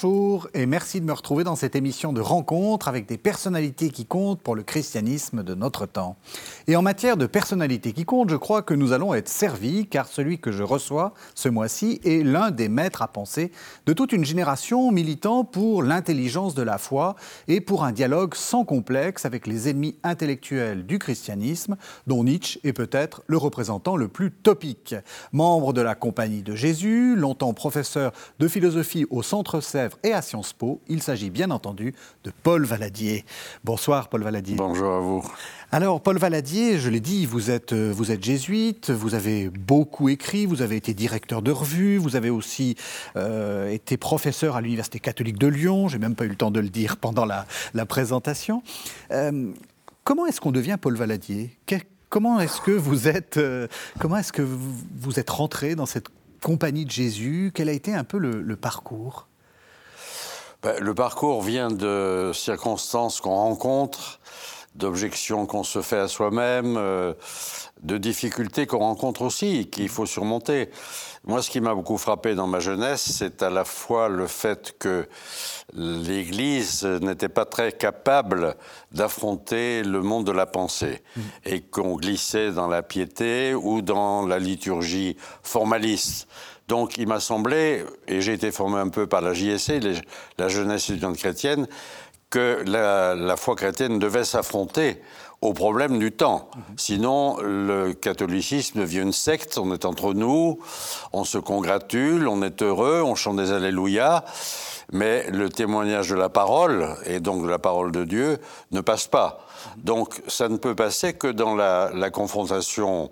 Bonjour et merci de me retrouver dans cette émission de rencontre avec des personnalités qui comptent pour le christianisme de notre temps. Et en matière de personnalités qui comptent, je crois que nous allons être servis car celui que je reçois ce mois-ci est l'un des maîtres à penser de toute une génération militant pour l'intelligence de la foi et pour un dialogue sans complexe avec les ennemis intellectuels du christianisme, dont Nietzsche est peut-être le représentant le plus topique. Membre de la Compagnie de Jésus, longtemps professeur de philosophie au Centre et à Sciences Po. Il s'agit bien entendu de Paul Valadier. Bonsoir Paul Valadier. Bonjour à vous. Alors Paul Valadier, je l'ai dit, vous êtes, euh, vous êtes jésuite, vous avez beaucoup écrit, vous avez été directeur de revue, vous avez aussi euh, été professeur à l'Université catholique de Lyon, j'ai même pas eu le temps de le dire pendant la, présentation. Euh, comment est-ce qu'on devient Paul Valadier? Comment est-ce que vous êtes, comment est-ce que vous, êtes rentré dans cette compagnie de Jésus? Quel a été un peu le parcours? Le parcours vient de circonstances qu'on rencontre, d'objections qu'on se fait à soi-même, euh, de difficultés qu'on rencontre aussi, qu'il faut surmonter. Moi, ce qui m'a beaucoup frappé dans ma jeunesse, c'est à la fois le fait que l'Église n'était pas très capable d'affronter le monde de la pensée et qu'on glissait dans la piété ou dans la liturgie formaliste. Donc il m'a semblé, et j'ai été formé un peu par la JSC, la jeunesse étudiante chrétienne, que la, foi chrétienne devait s'affronter au problème du temps. Mhm. Sinon, le catholicisme devient une secte, on est entre nous, on se congratule, on est heureux, on chante des Alléluia, mais le témoignage de la parole, et donc de la parole de Dieu, ne passe pas. Mhm. Donc ça ne peut passer que dans la confrontation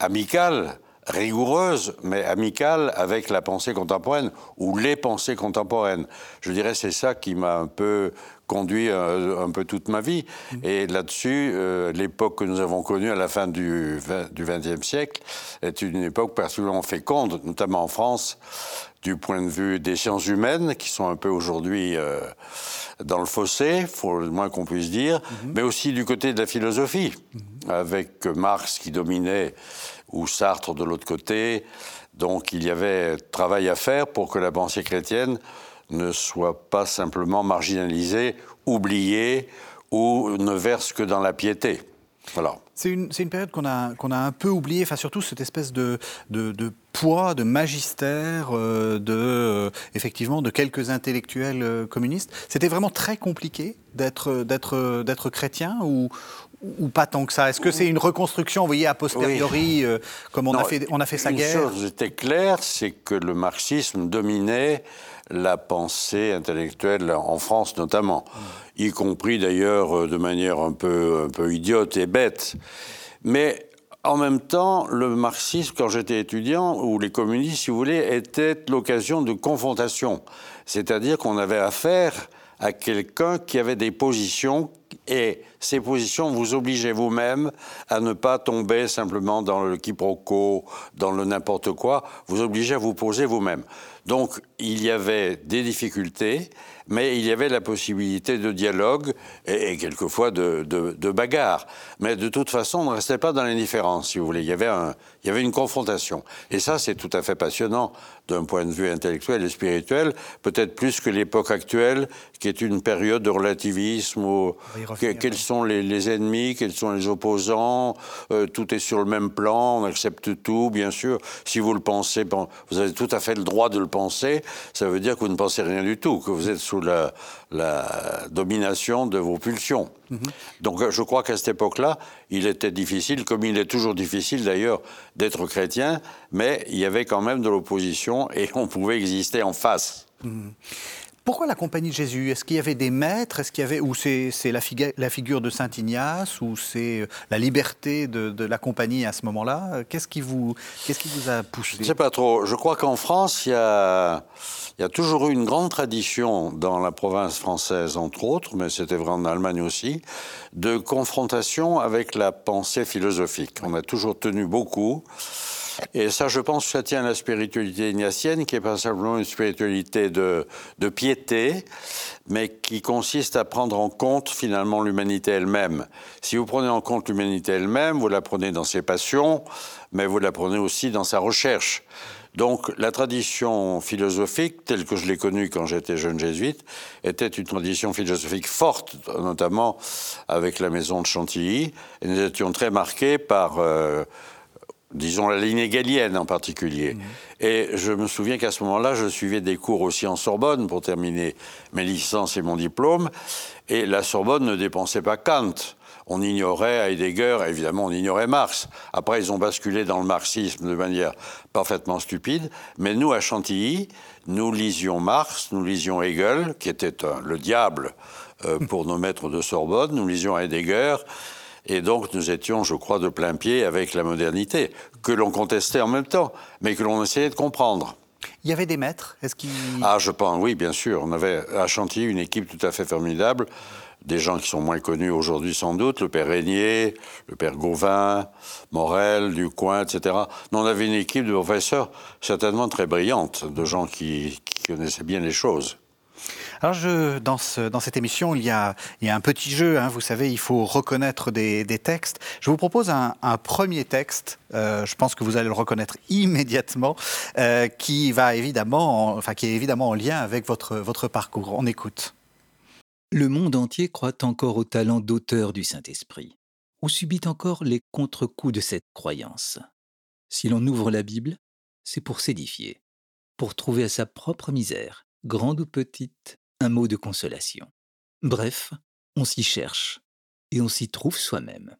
amicale rigoureuse, mais amicale avec la pensée contemporaine ou les pensées contemporaines. Je dirais c'est ça qui m'a un peu conduit euh, un, peu toute ma vie. Mmh. Et là-dessus, euh, l'époque que nous avons connue à la fin du XXe siècle est une époque particulièrement féconde, notamment en France, du point de vue des sciences humaines, qui sont un peu aujourd'hui euh, dans le fossé, faut le moins qu'on puisse dire, mmh. mais aussi du côté de la philosophie, mmh. avec Marx qui dominait ou Sartre de l'autre côté. Donc il y avait travail à faire pour que la pensée chrétienne ne soit pas simplement marginalisée, oubliée ou ne verse que dans la piété. C'est une, une, période qu'on a, a un peu oubliée, enfin surtout cette espèce de, de, poids, de magistère, euh, de, euh, effectivement, de quelques intellectuels euh, communistes. C'était vraiment très compliqué d'être chrétien ou, ou pas tant que ça Est-ce que c'est une reconstruction, vous voyez, a posteriori, comme on, a fait, on a fait sa guerre Une chose était claire, c'est que le marxisme dominait la pensée intellectuelle en France notamment, y compris d'ailleurs de manière un peu, un peu idiote et bête. Mais en même temps, le marxisme, quand j'étais étudiant, ou les communistes, si vous voulez, était l'occasion de confrontation. C'est-à-dire qu'on avait affaire à quelqu'un qui avait des positions et ces positions vous obligeaient vous-même à ne pas tomber simplement dans le quiproquo, dans le n'importe quoi, vous obligez à vous poser vous-même. Donc il y avait des difficultés, mais il y avait la possibilité de dialogue et, quelquefois de, de, bagarre. Mais de toute façon, on ne restait pas dans l'indifférence, si vous voulez. Il y avait, un, il y avait une confrontation. Et ça, c'est tout à fait passionnant d'un point de vue intellectuel et spirituel, peut-être plus que l'époque actuelle, qui est une période de relativisme où quels sont les, ennemis, quels sont les opposants, euh, tout est sur le même plan, on accepte tout, bien sûr. Si vous le pensez, vous avez tout à fait le droit de le penser, ça veut dire que vous ne pensez rien du tout, que vous êtes sous la, domination de vos pulsions. Mhm. Donc je crois qu'à cette époque-là, il était difficile, comme il est toujours difficile d'ailleurs, d'être chrétien, mais il y avait quand même de l'opposition et on pouvait exister en face. Mhm. Pourquoi la Compagnie de Jésus? Est-ce qu'il y avait des maîtres? Est-ce qu'il y avait ou c'est la, la, figure de Saint Ignace ou c'est euh, la liberté de, la Compagnie à ce moment-là? Qu'est-ce qui vous qu'est-ce qui vous a poussé? Je ne sais pas trop. Je crois qu'en France, il y a il y a toujours eu une grande tradition dans la province française, entre autres, mais c'était vrai en Allemagne aussi, de confrontation avec la pensée philosophique. On a toujours tenu beaucoup. Et ça, je pense ça tient à la spiritualité ignatienne, qui n'est pas simplement une spiritualité de, piété, mais qui consiste à prendre en compte finalement l'humanité elle-même. Si vous prenez en compte l'humanité elle-même, vous la prenez dans ses passions, mais vous la prenez aussi dans sa recherche. Donc la tradition philosophique, telle que je l'ai connue quand j'étais jeune jésuite, était une tradition philosophique forte, notamment avec la maison de Chantilly. Nous étions très marqués par, euh, disons, la ligne égalienne en particulier. Mmh. Et je me souviens qu'à ce moment-là, je suivais des cours aussi en Sorbonne pour terminer mes licences et mon diplôme. Et la Sorbonne ne dépensait pas Kant on ignorait Heidegger, évidemment on ignorait Marx. Après, ils ont basculé dans le marxisme de manière parfaitement stupide. Mais nous, à Chantilly, nous lisions Marx, nous lisions Hegel, qui était le diable euh, pour nos maîtres de Sorbonne, nous lisions Heidegger. Et donc nous étions, je crois, de plein pied avec la modernité, que l'on contestait en même temps, mais que l'on essayait de comprendre. Il y avait des maîtres Est-ce Ah, je pense, oui, bien sûr. On avait à Chantilly une équipe tout à fait formidable des gens qui sont moins connus aujourd'hui sans doute, le père Régnier, le père Gauvin, Morel, Ducoin, etc. on avait une équipe de professeurs certainement très brillante, de gens qui, connaissaient bien les choses. Alors, dans, cette émission, il y a, il y a un petit jeu. Hein, vous savez, il faut reconnaître des, textes. Je vous propose un, premier texte. Euh, je pense que vous allez le reconnaître immédiatement, euh, qui va évidemment, enfin, qui est évidemment en lien avec votre, votre parcours. On écoute. Le monde entier croit encore au talent d'auteur du Saint-Esprit, ou subit encore les contre-coups de cette croyance. Si l'on ouvre la Bible, c'est pour s'édifier, pour trouver à sa propre misère, grande ou petite, un mot de consolation. Bref, on s'y cherche, et on s'y trouve soi-même.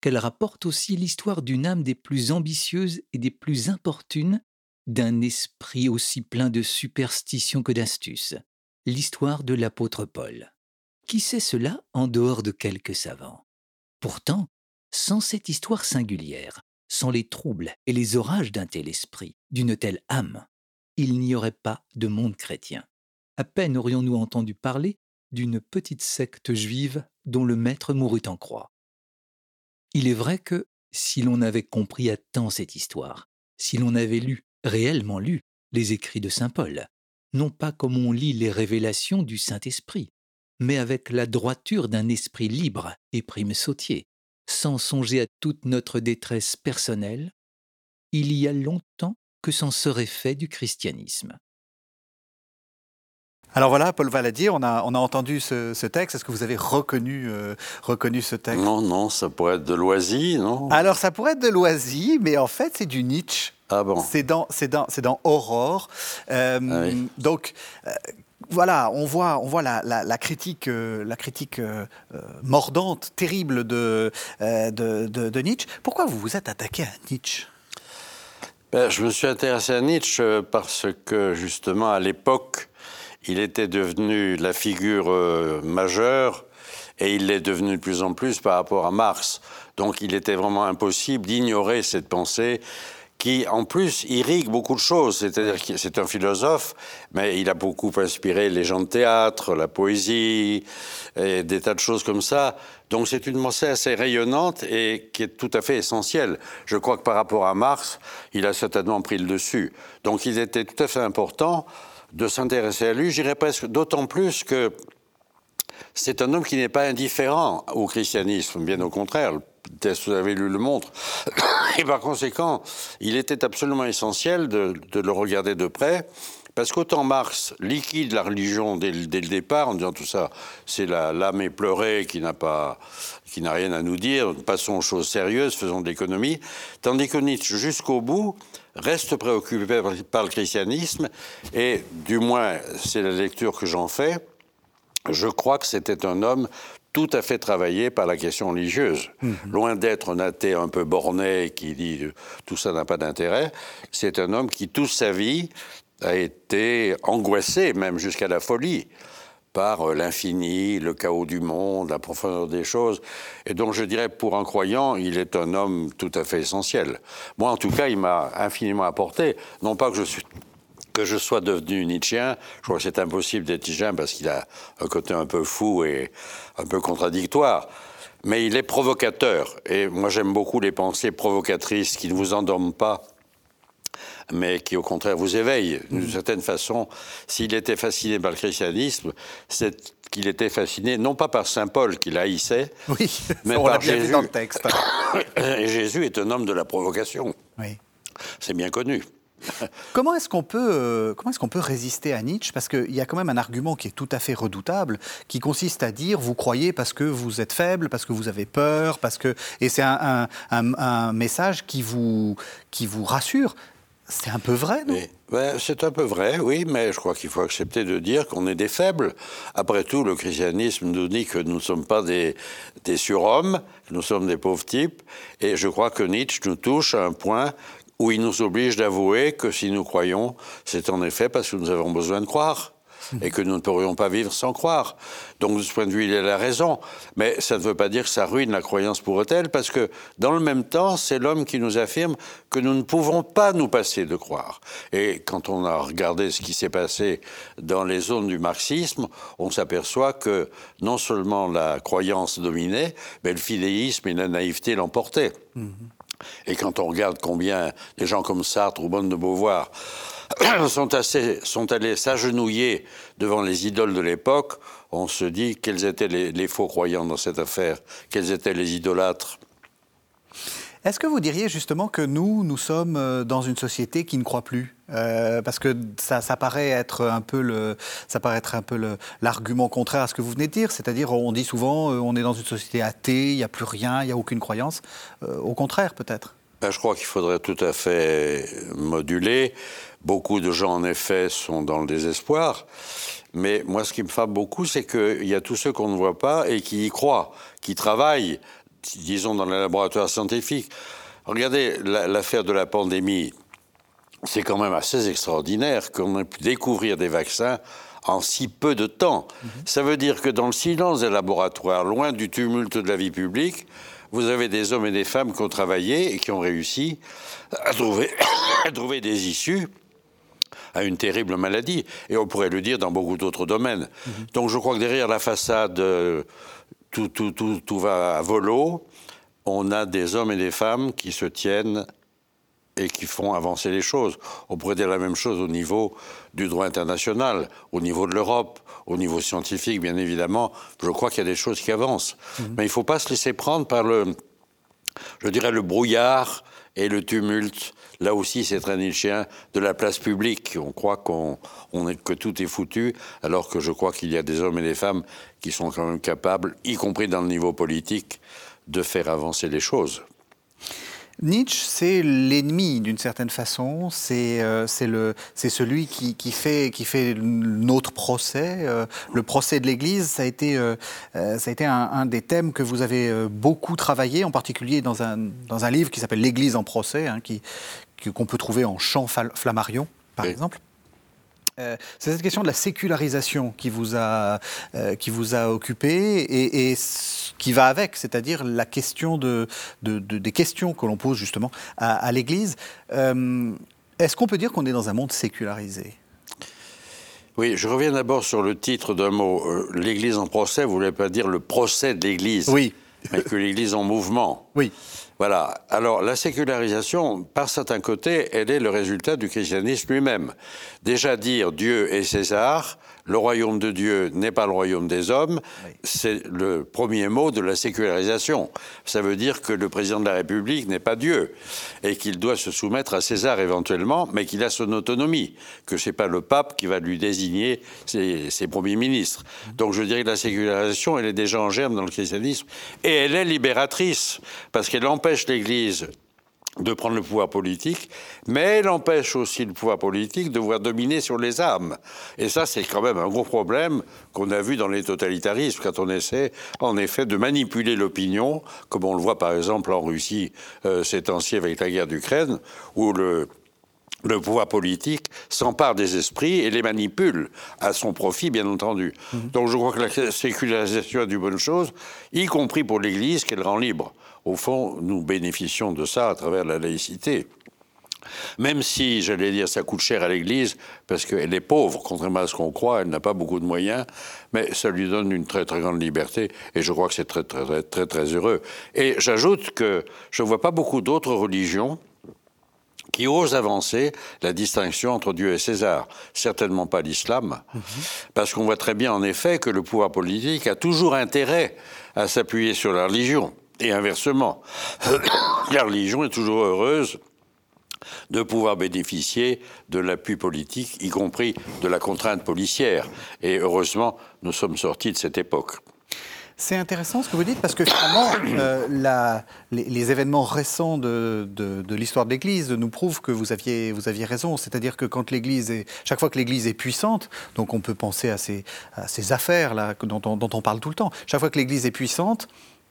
Qu'elle rapporte aussi l'histoire d'une âme des plus ambitieuses et des plus importunes, d'un esprit aussi plein de superstition que d'astuce, l'histoire de l'apôtre Paul. Qui sait cela en dehors de quelques savants? Pourtant, sans cette histoire singulière, sans les troubles et les orages d'un tel esprit, d'une telle âme, il n'y aurait pas de monde chrétien. À peine aurions-nous entendu parler d'une petite secte juive dont le maître mourut en croix. Il est vrai que, si l'on avait compris à temps cette histoire, si l'on avait lu, réellement lu, les écrits de Saint Paul, non pas comme on lit les révélations du Saint-Esprit, mais avec la droiture d'un esprit libre et prime sautier, sans songer à toute notre détresse personnelle, il y a longtemps que s'en serait fait du christianisme. Alors voilà, Paul Valadier, on a, on a entendu ce, texte. Est-ce que vous avez reconnu, euh, reconnu ce texte? Non, non, ça pourrait être de Loisy, non? Alors ça pourrait être de Loisy, mais en fait c'est du Nietzsche. Ah bon? C'est dans, dans, dans Aurore. Euh, ah donc. Euh, voilà, on voit, on voit la, la, critique, la critique mordante, terrible de, de, de, Nietzsche. Pourquoi vous vous êtes attaqué à Nietzsche? Ben, Je me suis intéressé à Nietzsche parce que, justement, à l'époque, il était devenu la figure euh, majeure et il l'est devenu de plus en plus par rapport à Marx. Donc il était vraiment impossible d'ignorer cette pensée qui, en plus, irrigue beaucoup de choses. C'est-à-dire que c'est un philosophe, mais il a beaucoup inspiré les gens de théâtre, la poésie, et des tas de choses comme ça. Donc c'est une pensée assez rayonnante et qui est tout à fait essentielle. Je crois que par rapport à Marx, il a certainement pris le dessus. Donc il était tout à fait important de s'intéresser à lui, j'irais presque d'autant plus que c'est un homme qui n'est pas indifférent au christianisme, bien au contraire. Peut-être vous avez lu le montre. Et par conséquent, il était absolument essentiel de, le regarder de près, parce qu'autant Marx liquide la religion dès, le départ en disant tout ça, c'est l'âme éplorée qui n'a pas, qui n'a rien à nous dire, passons aux choses sérieuses, faisons de l'économie, tandis que Nietzsche, jusqu'au bout, reste préoccupé par le christianisme, et du moins, c'est la lecture que j'en fais, je crois que c'était un homme tout à fait travaillé par la question religieuse. Mhm. Loin d'être un athée un peu borné qui dit tout ça n'a pas d'intérêt, c'est un homme qui toute sa vie a été angoissé, même jusqu'à la folie, par euh, l'infini, le chaos du monde, la profondeur des choses. Et donc je dirais, pour un croyant, il est un homme tout à fait essentiel. Moi, en tout cas, il m'a infiniment apporté. Non pas que je, que je sois devenu Nietzschean, je crois que c'est impossible d'être Nietzschean parce qu'il a un côté un peu fou et un peu contradictoire. Mais il est provocateur. Et moi, j'aime beaucoup les pensées provocatrices qui ne vous endorment pas mais qui au contraire vous éveille. D'une certaine façon, s'il était fasciné par le christianisme, c'est qu'il était fasciné non pas par Saint Paul qu'il haïssait, oui, mais par Jésus. Dans le texte. Et Jésus est un homme de la provocation. Oui. C'est bien connu. comment est-ce qu'on peut, euh, comment est-ce qu'on peut résister à Nietzsche? Parce qu'il y a quand même un argument qui est tout à fait redoutable, qui consiste à dire vous croyez parce que vous êtes faible, parce que vous avez peur, parce que et c'est un, un, message qui vous qui vous rassure. C'est un peu vrai, non? Ben, C'est un peu vrai, oui, mais je crois qu'il faut accepter de dire qu'on est des faibles. Après tout, le christianisme nous dit que nous ne sommes pas des, surhommes, nous sommes des pauvres types, et je crois que Nietzsche nous touche à un point où il nous oblige d'avouer que si nous croyons, c'est en effet parce que nous avons besoin de croire et que nous ne pourrions pas vivre sans croire. Donc de ce point de vue, il a la raison. Mais ça ne veut pas dire que ça ruine la croyance pour elle, parce que dans le même temps, c'est l'homme qui nous affirme que nous ne pouvons pas nous passer de croire. Et quand on a regardé ce qui s'est passé dans les zones du marxisme, on s'aperçoit que non seulement la croyance dominait, mais le fidéisme et la naïveté l'emportaient. Mm-hmm. Et quand on regarde combien des gens comme Sartre ou Bonne de Beauvoir sont, allés s'agenouiller devant les idoles de l'époque, on se dit quels étaient les, faux croyants dans cette affaire, quels étaient les idolâtres. Est-ce que vous diriez justement que nous, nous sommes euh, dans une société qui ne croit plus? Euh, parce que ça, paraît être un peu le, ça un peu l'argument contraire à ce que vous venez de dire, c'est-à-dire on dit souvent euh, on est dans une société athée, il n'y a plus rien, il n'y a aucune croyance. au contraire, peut-être. Ben, je crois qu'il faudrait tout à fait moduler. Beaucoup de gens, en effet, sont dans le désespoir. Mais moi, ce qui me frappe beaucoup, c'est qu'il y a tous ceux qu'on ne voit pas et qui y croient, qui travaillent, disons, dans les laboratoires scientifiques. Regardez l'affaire de la pandémie. C'est quand même assez extraordinaire qu'on ait pu découvrir des vaccins en si peu de temps. Mhm. Ça veut dire que dans le silence des laboratoires, loin du tumulte de la vie publique, vous avez des hommes et des femmes qui ont travaillé et qui ont réussi à trouver, à trouver des issues à une terrible maladie. Et on pourrait le dire dans beaucoup d'autres domaines. Mhm. Donc je crois que derrière la façade, euh, tout, tout, tout, tout va à volo. On a des hommes et des femmes qui se tiennent et qui font avancer les choses. On pourrait dire la même chose au niveau du droit international, au niveau de l'Europe, au niveau scientifique, bien évidemment. Je crois qu'il y a des choses qui avancent. Mhm. Mais il ne faut pas se laisser prendre par le, je dirais, le brouillard et le tumulte là aussi c'est très chien de la place publique. On croit qu'on est, que tout est foutu, alors que je crois qu'il y a des hommes et des femmes qui sont quand même capables, y compris dans le niveau politique, de faire avancer les choses. Nietzsche, c'est l'ennemi d'une certaine façon, c'est euh, celui qui, fait, qui fait notre procès. Euh, le procès de l'Église, ça a été, euh, ça a été un, des thèmes que vous avez beaucoup travaillé, en particulier dans un, dans un livre qui s'appelle L'Église en procès, hein, qui, qu'on peut trouver en chant Flammarion, par exemple. Euh, c'est cette question de la sécularisation qui vous a, euh, qui vous a occupé et, et qui va avec, c'est-à-dire la question de, des questions que l'on pose justement à, l'Église. Euh, est-ce qu'on peut dire qu'on est dans un monde sécularisé? Oui, je reviens d'abord sur le titre d'un mot. L'Église en procès, vous ne voulez pas dire le procès de l'Église, oui. mais que l'Église en mouvement. Oui. Voilà. Alors, la sécularisation, par certains côtés, elle est le résultat du christianisme lui-même. Déjà dire Dieu et César, le royaume de Dieu n'est pas le royaume des hommes, c'est le premier mot de la sécularisation. Ça veut dire que le président de la République n'est pas Dieu et qu'il doit se soumettre à César éventuellement, mais qu'il a son autonomie, que c'est pas le pape qui va lui désigner ses, ses, premiers ministres. Donc je dirais que la sécularisation, elle est déjà en germe dans le christianisme et elle est libératrice parce qu'elle empêche l'Église de prendre le pouvoir politique, mais elle empêche aussi le pouvoir politique de voir dominer sur les âmes. Et ça, c'est quand même un gros problème qu'on a vu dans les totalitarismes, quand on essaie, en effet, de manipuler l'opinion, comme on le voit par exemple en Russie euh, ces temps-ci avec la guerre d'Ukraine, où le, le pouvoir politique s'empare des esprits et les manipule à son profit, bien entendu. Mmh. Donc je crois que la sécularisation est une bonne chose, y compris pour l'Église qu'elle rend libre. Au fond, nous bénéficions de ça à travers la laïcité. Même si, j'allais dire, ça coûte cher à l'Église, parce qu'elle est pauvre, contrairement à ce qu'on croit, elle n'a pas beaucoup de moyens, mais ça lui donne une très très grande liberté, et je crois que c'est très très très très très heureux. Et j'ajoute que je ne vois pas beaucoup d'autres religions qui osent avancer la distinction entre Dieu et César. Certainement pas l'islam, mhm. parce qu'on voit très bien en effet que le pouvoir politique a toujours intérêt à s'appuyer sur la religion. Et inversement, la religion est toujours heureuse de pouvoir bénéficier de l'appui politique, y compris de la contrainte policière. Et heureusement, nous sommes sortis de cette époque. C'est intéressant ce que vous dites parce que finalement, euh, les, événements récents de, l'histoire de l'Église nous prouvent que vous aviez, raison. C'est-à-dire que chaque fois que l'Église est puissante, donc on peut penser à ces, affaires dont on parle tout le temps. Chaque fois que l'Église est puissante,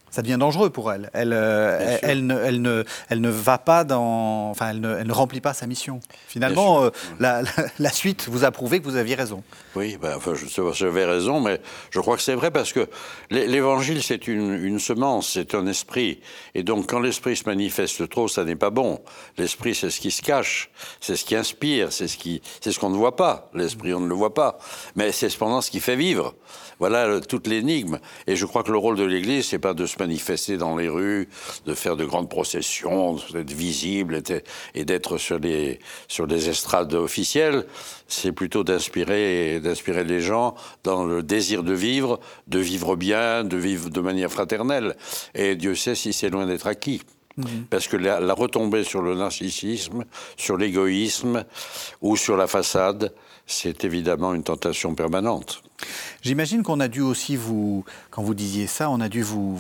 ça devient dangereux pour elle. Elle, euh, elle, ne, elle, ne, elle, ne, va pas dans. Enfin, elle ne, elle ne remplit pas sa mission. Finalement, euh, la, la, suite vous a prouvé que vous aviez raison. Oui, ben, enfin, je sais pas si j'avais raison, mais je crois que c'est vrai parce que l'évangile, c'est une, une, semence, c'est un esprit. Et donc, quand l'esprit se manifeste trop, ça n'est pas bon. L'esprit, c'est ce qui se cache, c'est ce qui inspire, c'est ce qu'on ce qu'on ne voit pas. L'esprit, on ne le voit pas. Mais c'est cependant ce qui fait vivre. Voilà toute l'énigme. Et je crois que le rôle de l'Église, c'est pas de se manifester dans les rues, de faire de grandes processions, d'être visible et d'être sur les, sur des estrades officielles. C'est plutôt d'inspirer, d'inspirer les gens dans le désir de vivre, de vivre bien, de vivre de manière fraternelle. Et Dieu sait si c'est loin d'être acquis. Mhm. Parce que la, retombée sur le narcissisme, sur l'égoïsme ou sur la façade, c'est évidemment une tentation permanente. J'imagine qu'on a dû aussi vous, quand vous disiez ça, on a dû vous,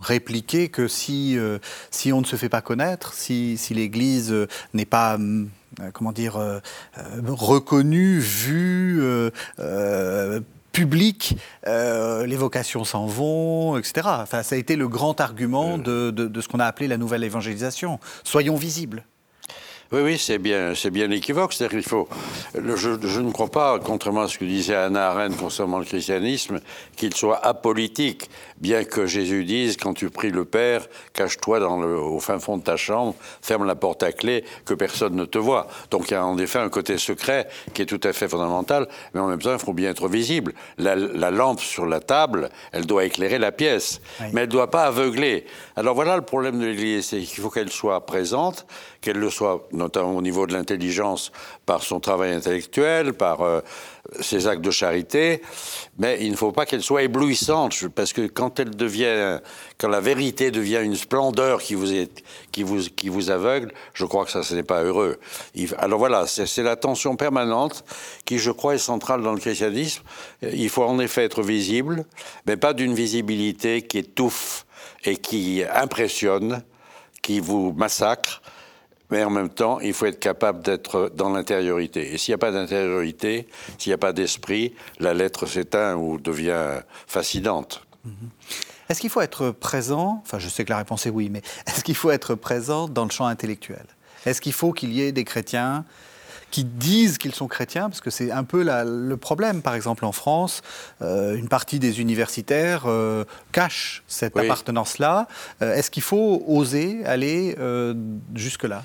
répliquer que si, euh, si on ne se fait pas connaître, si, si l'Église euh, n'est pas, euh, comment dire, reconnue, vue, publique, les vocations s'en vont, etc. Enfin, ça a été le grand argument de, de ce qu'on a appelé la nouvelle évangélisation. Soyons visibles. Oui, oui, c'est bien, c'est bien équivoque. C'est-à-dire qu'il faut. je, je, ne crois pas, contrairement à ce que disait Anna Arendt concernant le christianisme, qu'il soit apolitique. Bien que Jésus dise, quand tu pries le Père, cache-toi dans le, au fin fond de ta chambre, ferme la porte à clé, que personne ne te voit. Donc il y a en effet un côté secret qui est tout à fait fondamental, mais en même temps, il faut bien être visible. La, la lampe sur la table, elle doit éclairer la pièce, mais elle ne doit pas aveugler. Alors voilà le problème de l'Église, c'est qu'il faut qu'elle soit présente, qu'elle le soit notamment au niveau de l'intelligence par son travail intellectuel, par euh, ses actes de charité, mais il ne faut pas qu'elle soit éblouissante, parce que quand elle devient, quand la vérité devient une splendeur qui vous, est, qui vous, qui vous aveugle, je crois que ça, ce n'est pas heureux. Alors voilà, c'est la tension permanente qui, je crois, est centrale dans le christianisme. Il faut en effet être visible, mais pas d'une visibilité qui étouffe et qui impressionne, qui vous massacre, mais en même temps, il faut être capable d'être dans l'intériorité. Et s'il n'y a pas d'intériorité, s'il n'y a pas d'esprit, la lettre s'éteint ou devient fascinante. Mhm. Est-ce qu'il faut être présent Enfin, je sais que la réponse est oui, mais est-ce qu'il faut être présent dans le champ intellectuel? Est-ce qu'il faut qu'il y ait des chrétiens qui disent qu'ils sont chrétiens, parce que c'est un peu le problème. Par exemple, en France, euh, une partie des universitaires euh, cachent cette appartenance-là. Euh, est-ce qu'il faut oser aller jusque-là?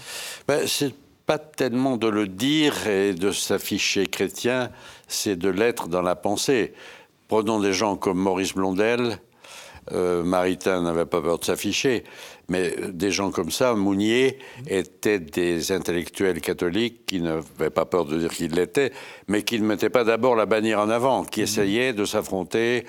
Ben, C'est pas tellement de le dire et de s'afficher chrétien, c'est de l'être dans la pensée. Prenons des gens comme Maurice Blondel, euh, Maritain n'avait pas peur de s'afficher, mais des gens comme ça, Mounier, étaient des intellectuels catholiques qui n'avaient pas peur de dire qu'ils l'étaient, mais qui ne mettaient pas d'abord la bannière en avant, qui mhm. essayaient de s'affronter.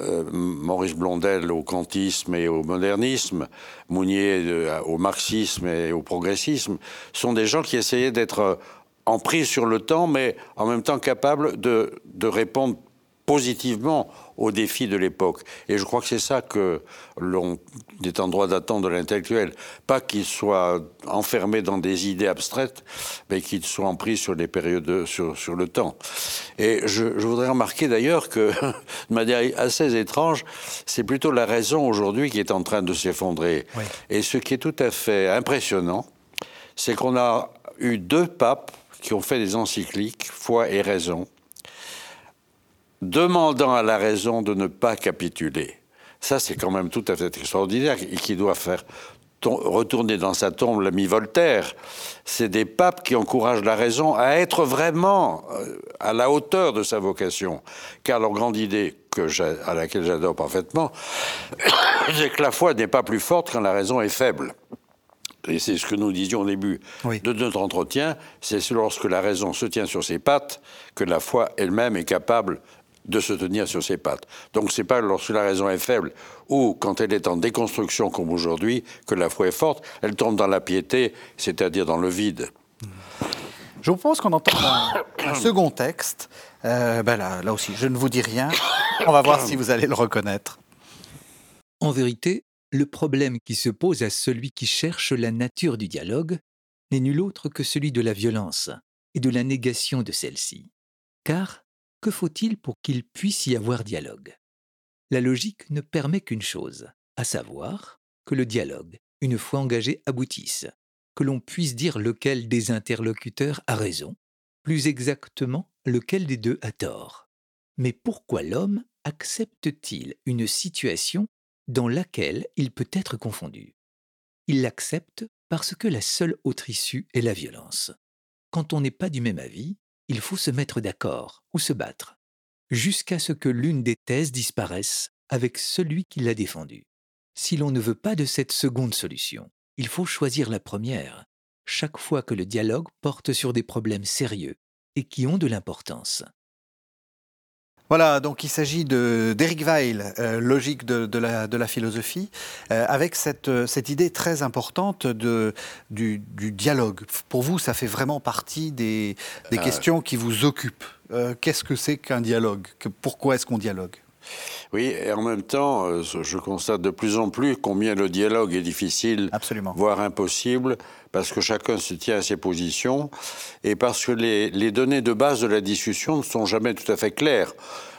Euh, Maurice Blondel au kantisme et au modernisme, Mounier euh, au marxisme et au progressisme, sont des gens qui essayaient d'être en prise sur le temps, mais en même temps capables de, de répondre positivement aux défis de l'époque. Et je crois que c'est ça que l'on est en droit d'attendre de l'intellectuel. Pas qu'il soit enfermé dans des idées abstraites, mais qu'il soit en prise sur les périodes, sur, sur le temps. Et je, voudrais remarquer d'ailleurs que, de manière assez étrange, c'est plutôt la raison aujourd'hui qui est en train de s'effondrer. Et ce qui est tout à fait impressionnant, c'est qu'on a eu deux papes qui ont fait des encycliques, foi et raison, demandant à la raison de ne pas capituler. Ça, c'est quand même tout à fait extraordinaire et qui doit faire retourner dans sa tombe l'ami Voltaire. C'est des papes qui encouragent la raison à être vraiment euh, à la hauteur de sa vocation. Car leur grande idée, que à laquelle j'adore parfaitement, c'est que la foi n'est pas plus forte quand la raison est faible. Et c'est ce que nous disions au début de notre entretien, c'est lorsque la raison se tient sur ses pattes que la foi elle-même est capable de se tenir sur ses pattes. Donc c'est pas lorsque la raison est faible ou quand elle est en déconstruction comme aujourd'hui que la foi est forte, elle tombe dans la piété, c'est-à-dire dans le vide. Je vous propose qu'on entende un, second texte. Euh, ben là, là aussi, je ne vous dis rien. On va voir si vous allez le reconnaître. En vérité, le problème qui se pose à celui qui cherche la nature du dialogue n'est nul autre que celui de la violence et de la négation de celle-ci. Car que faut-il pour qu'il puisse y avoir dialogue? La logique ne permet qu'une chose, à savoir que le dialogue, une fois engagé, aboutisse, que l'on puisse dire lequel des interlocuteurs a raison, plus exactement lequel des deux a tort. Mais pourquoi l'homme accepte-t-il une situation dans laquelle il peut être confondu? Il l'accepte parce que la seule autre issue est la violence. Quand on n'est pas du même avis, il faut se mettre d'accord ou se battre, jusqu'à ce que l'une des thèses disparaisse avec celui qui l'a défendue. Si l'on ne veut pas de cette seconde solution, il faut choisir la première, chaque fois que le dialogue porte sur des problèmes sérieux et qui ont de l'importance. Voilà, donc il s'agit d'Eric Weil, euh, logique de, la, de, la, philosophie, euh, avec cette, euh, cette, idée très importante de, du, dialogue. Pour vous, ça fait vraiment partie des, des questions qui vous occupent. Qu'est-ce que c'est qu'un dialogue? Pourquoi est-ce qu'on dialogue? Oui, et en même temps, je constate de plus en plus combien le dialogue est difficile, Absolument. voire impossible, parce que chacun se tient à ses positions et parce que les, les données de base de la discussion ne sont jamais tout à fait claires.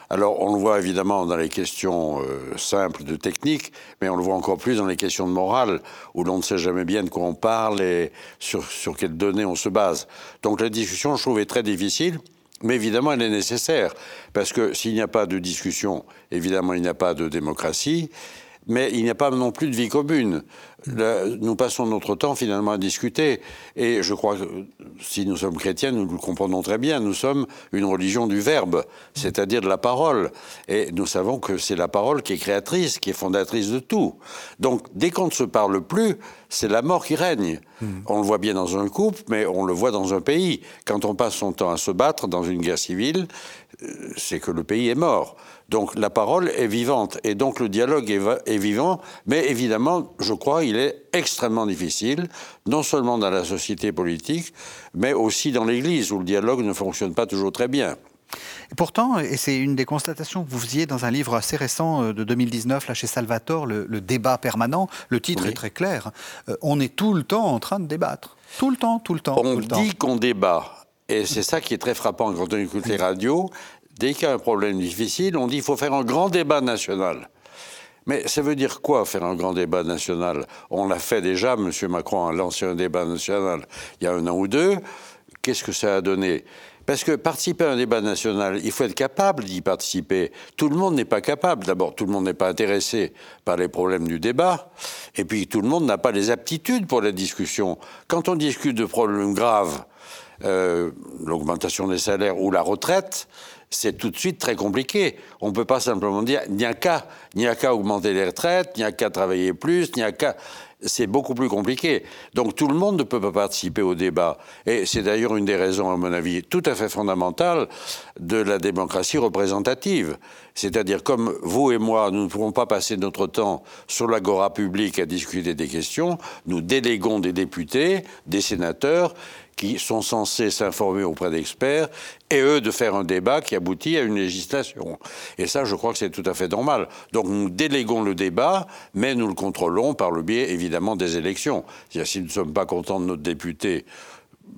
Alors, on le voit évidemment dans les questions euh, simples de technique, mais on le voit encore plus dans les questions de morale, où l'on ne sait jamais bien de quoi on parle et sur, sur quelles données on se base. Donc, la discussion, je trouve, est très difficile. Mais évidemment, elle est nécessaire, parce que s'il n'y a pas de discussion, évidemment, il n'y a pas de démocratie, mais il n'y a pas non plus de vie commune nous passons notre temps finalement à discuter. Et je crois que si nous sommes chrétiens, nous le comprenons très bien. Nous sommes une religion du verbe, c'est-à-dire de la parole. Et nous savons que c'est la parole qui est créatrice, qui est fondatrice de tout. Donc dès qu'on ne se parle plus, c'est la mort qui règne. Hmm. On le voit bien dans un couple, mais on le voit dans un pays. Quand on passe son temps à se battre dans une guerre civile, euh, c'est que le pays est mort. Donc la parole est vivante et donc le dialogue est, vivant, mais évidemment, je crois, il est extrêmement difficile, non seulement dans la société politique, mais aussi dans l'Église, où le dialogue ne fonctionne pas toujours très bien. Et pourtant, et c'est une des constatations que vous faisiez dans un livre assez récent euh, de 2019, là chez Salvatore, le, débat permanent, le titre est très clair, euh, on est tout le temps en train de débattre. Tout le temps, tout le temps. On dit qu'on débat. Et c'est ça qui est très frappant quand on écoute les radios, dès qu'il y a un problème difficile, on dit qu'il faut faire un grand débat national. Mais ça veut dire quoi faire un grand débat national? On l'a fait déjà, M. Macron a lancé un débat national il y a un an ou deux. Qu'est-ce que ça a donné? Parce que participer à un débat national, il faut être capable d'y participer. Tout le monde n'est pas capable. D'abord, tout le monde n'est pas intéressé par les problèmes du débat. Et puis, tout le monde n'a pas les aptitudes pour la discussion. Quand on discute de problèmes graves, euh, l'augmentation des salaires ou la retraite, c'est tout de suite très compliqué. On ne peut pas simplement dire il n'y a qu'à, augmenter les retraites, il n'y a qu'à travailler plus, il n'y a qu'à. C'est beaucoup plus compliqué. Donc tout le monde ne peut pas participer au débat. Et c'est d'ailleurs une des raisons, à mon avis, tout à fait fondamentales de la démocratie représentative. C'est-à-dire, comme vous et moi, nous ne pouvons pas passer notre temps sur l'agora publique à discuter des questions, nous déléguons des députés, des sénateurs, qui sont censés s'informer auprès d'experts, et eux de faire un débat qui aboutit à une législation. Et ça, je crois que c'est tout à fait normal. Donc nous déléguons le débat, mais nous le contrôlons par le biais, évidemment, des élections. C'est-à-dire, si nous ne sommes pas contents de notre député,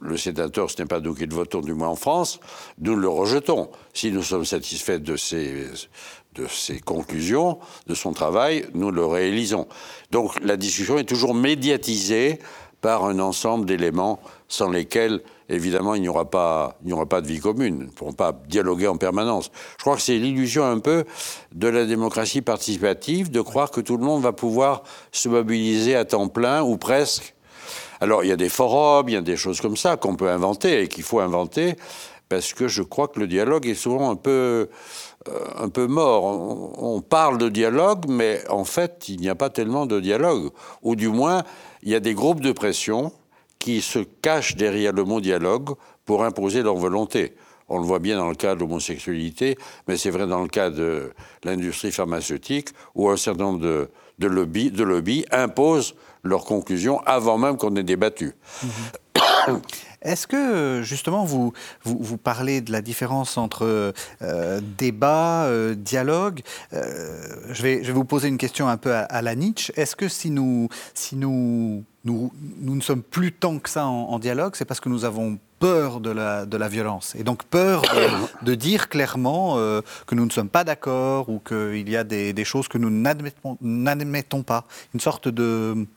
le sénateur, ce n'est pas nous qui le votons, du moins en France, nous le rejetons. Si nous sommes satisfaits de ses, de ses conclusions, de son travail, nous le réalisons. Donc la discussion est toujours médiatisée par un ensemble d'éléments sans lesquels, évidemment, il n'y aura, pas, aura pas de vie commune. Nous ne pourrons pas dialoguer en permanence. Je crois que c'est l'illusion un peu de la démocratie participative de croire que tout le monde va pouvoir se mobiliser à temps plein ou presque. Alors, il y a des forums, il y a des choses comme ça qu'on peut inventer et qu'il faut inventer parce que je crois que le dialogue est souvent un peu, euh, un peu mort. on, parle de dialogue, mais en fait, il n'y a pas tellement de dialogue. Ou du moins, il y a des groupes de pression qui se cachent derrière le mot dialogue pour imposer leur volonté. On le voit bien dans le cas de l'homosexualité, mais c'est vrai dans le cas de l'industrie pharmaceutique, où un certain nombre de, de lobbies, de lobby imposent leurs conclusions avant même qu'on ait débattu. Est-ce que justement vous, vous, parlez de la différence entre euh, débat, euh, dialogue euh, je, vais, je vais vous poser une question un peu à, la Nietzsche. Est-ce que si nous, si nous, nous, ne sommes plus tant que ça en, dialogue, c'est parce que nous avons peur de la, violence. Et donc peur de, dire clairement que nous ne sommes pas d'accord ou qu'il y a des choses que nous n'admettons pas, une sorte de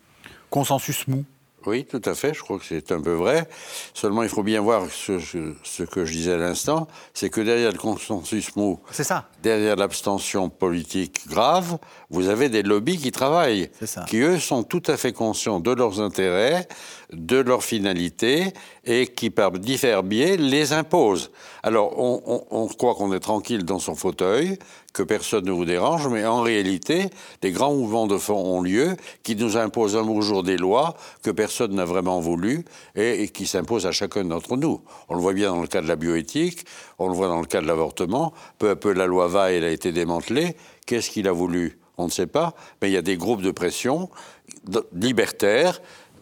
consensus mou oui, tout à fait, je crois que c'est un peu vrai. Seulement, il faut bien voir ce, ce, que je disais à l'instant, c'est que derrière le consensus mou, ça. derrière l'abstention politique grave, vous avez des lobbies qui travaillent, qui eux sont tout à fait conscients de leurs intérêts, de leurs finalités, et qui par divers biais les imposent. Alors, on, on croit qu'on est tranquille dans son fauteuil, que personne ne vous dérange, mais en réalité, des grands mouvements de fond ont lieu qui nous imposent un beau jour des lois que personne n'a vraiment voulu et, qui s'imposent à chacun d'entre nous. On le voit bien dans le cas de la bioéthique, on le voit dans le cas de l'avortement. Peu à peu, la loi Veil a été démantelée. Qu'est-ce qu'il a voulu? On ne sait pas, mais il y a des groupes de pression libertaires